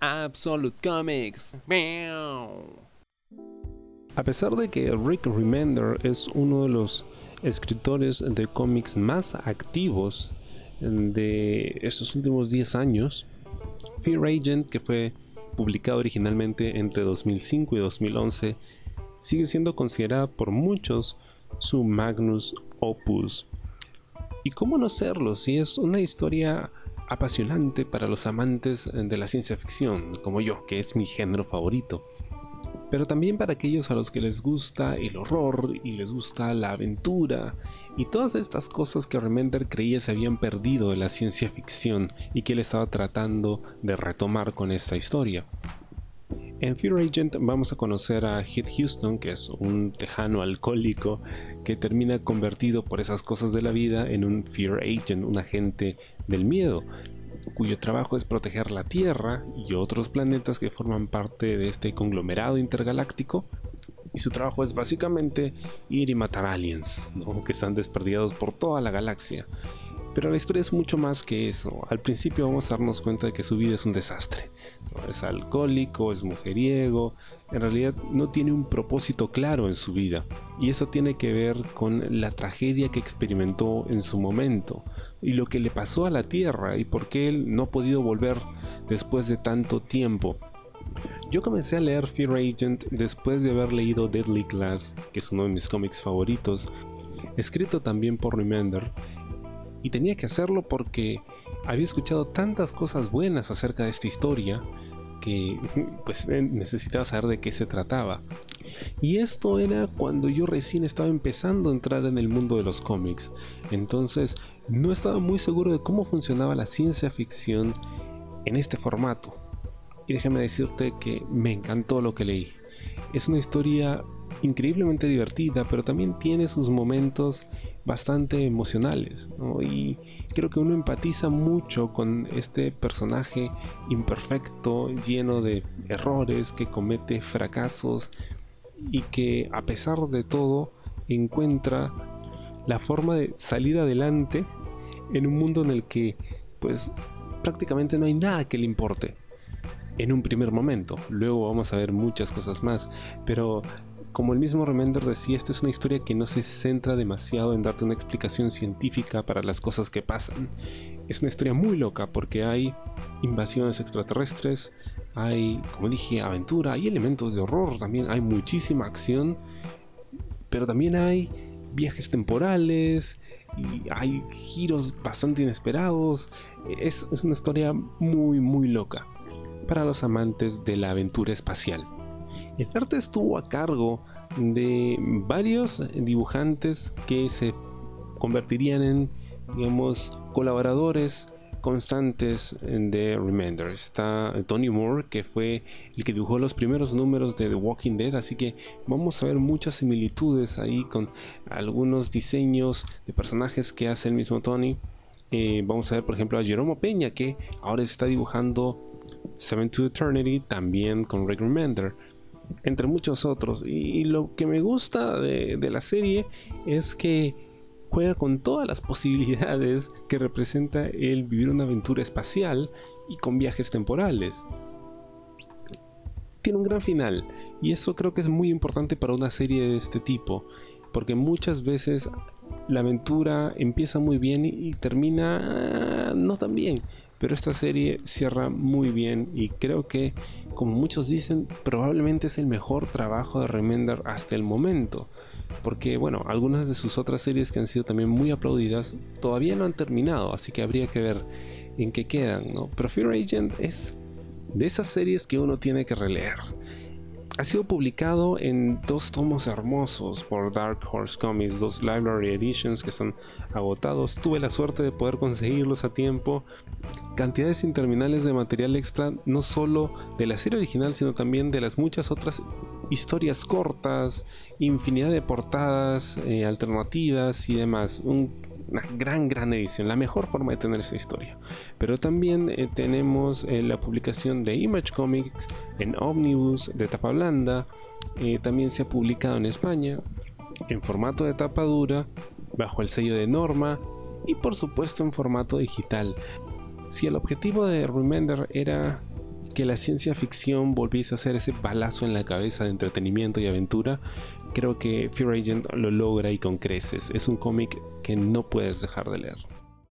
Absolute Comics. A pesar de que Rick Remender es uno de los escritores de cómics más activos de estos últimos 10 años, Fear Agent, que fue publicado originalmente entre 2005 y 2011, sigue siendo considerada por muchos su magnus opus. ¿Y cómo no serlo si es una historia apasionante para los amantes de la ciencia ficción, como yo, que es mi género favorito. Pero también para aquellos a los que les gusta el horror y les gusta la aventura y todas estas cosas que Remender creía se habían perdido de la ciencia ficción y que él estaba tratando de retomar con esta historia. En Fear Agent vamos a conocer a Heath Houston, que es un tejano alcohólico que termina convertido por esas cosas de la vida en un Fear Agent, un agente del miedo, cuyo trabajo es proteger la Tierra y otros planetas que forman parte de este conglomerado intergaláctico. Y su trabajo es básicamente ir y matar aliens, que están desperdiados por toda la galaxia. Pero la historia es mucho más que eso. Al principio vamos a darnos cuenta de que su vida es un desastre. Es alcohólico, es mujeriego, en realidad no tiene un propósito claro en su vida. Y eso tiene que ver con la tragedia que experimentó en su momento y lo que le pasó a la Tierra y por qué él no ha podido volver después de tanto tiempo. Yo comencé a leer Fear Agent después de haber leído Deadly Class, que es uno de mis cómics favoritos, escrito también por Remender, y tenía que hacerlo porque había escuchado tantas cosas buenas acerca de esta historia que pues necesitaba saber de qué se trataba. Y esto era cuando yo recién estaba empezando a entrar en el mundo de los cómics. Entonces no estaba muy seguro de cómo funcionaba la ciencia ficción en este formato. Y déjame decirte que me encantó lo que leí. Es una historia increíblemente divertida, pero también tiene sus momentos bastante emocionales. Y creo que uno empatiza mucho con este personaje imperfecto, lleno de errores, que comete fracasos y que a pesar de todo encuentra la forma de salir adelante en un mundo en el que pues prácticamente no hay nada que le importe en un primer momento. Luego vamos a ver muchas cosas más, pero como el mismo Remender decía, esta es una historia que no se centra demasiado en darte una explicación científica para las cosas que pasan. Es una historia muy loca porque hay invasiones extraterrestres, hay, como dije, aventura, hay elementos de horror, también hay muchísima acción, pero también hay viajes temporales y hay giros bastante inesperados. Es, es una historia muy, muy loca para los amantes de la aventura espacial. El arte estuvo a cargo de varios dibujantes que se convertirían en, digamos, colaboradores constantes de Remender. Está Tony Moore, que fue el que dibujó los primeros números de The Walking Dead, así que vamos a ver muchas similitudes ahí con algunos diseños de personajes que hace el mismo Tony. Eh, vamos a ver, por ejemplo, a Jeromo Peña, que ahora está dibujando Seven to Eternity, también con Rick Remender entre muchos otros. Y lo que me gusta de, la serie es que juega con todas las posibilidades que representa el vivir una aventura espacial y con viajes temporales. Tiene un gran final y eso creo que es muy importante para una serie de este tipo, porque muchas veces la aventura empieza muy bien y, termina no tan bien, pero esta serie cierra muy bien y creo que como muchos dicen, probablemente es el mejor trabajo de Remender hasta el momento. Porque, bueno, algunas de sus otras series que han sido también muy aplaudidas todavía no han terminado, así que habría que ver en qué quedan, ¿no? Pero Fear Agent es de esas series que uno tiene que releer ha sido publicado en dos tomos hermosos por Dark Horse Comics, dos Library Editions que están agotados. Tuve la suerte de poder conseguirlos a tiempo. Cantidades interminables de material extra, no solo de la serie original, sino también de las muchas otras historias cortas, infinidad de portadas eh, alternativas y demás. Un una gran, gran edición, la mejor forma de tener esta historia. Pero también eh, tenemos eh, la publicación de Image Comics en Omnibus de tapa blanda. También se ha publicado en España en formato de tapa dura, bajo el sello de Norma y por supuesto en formato digital. Si el objetivo de Remender era que la ciencia ficción volviese a ser ese balazo en la cabeza de entretenimiento y aventura, creo que Fear Agent lo logra y con creces. Es un cómic que no puedes dejar de leer.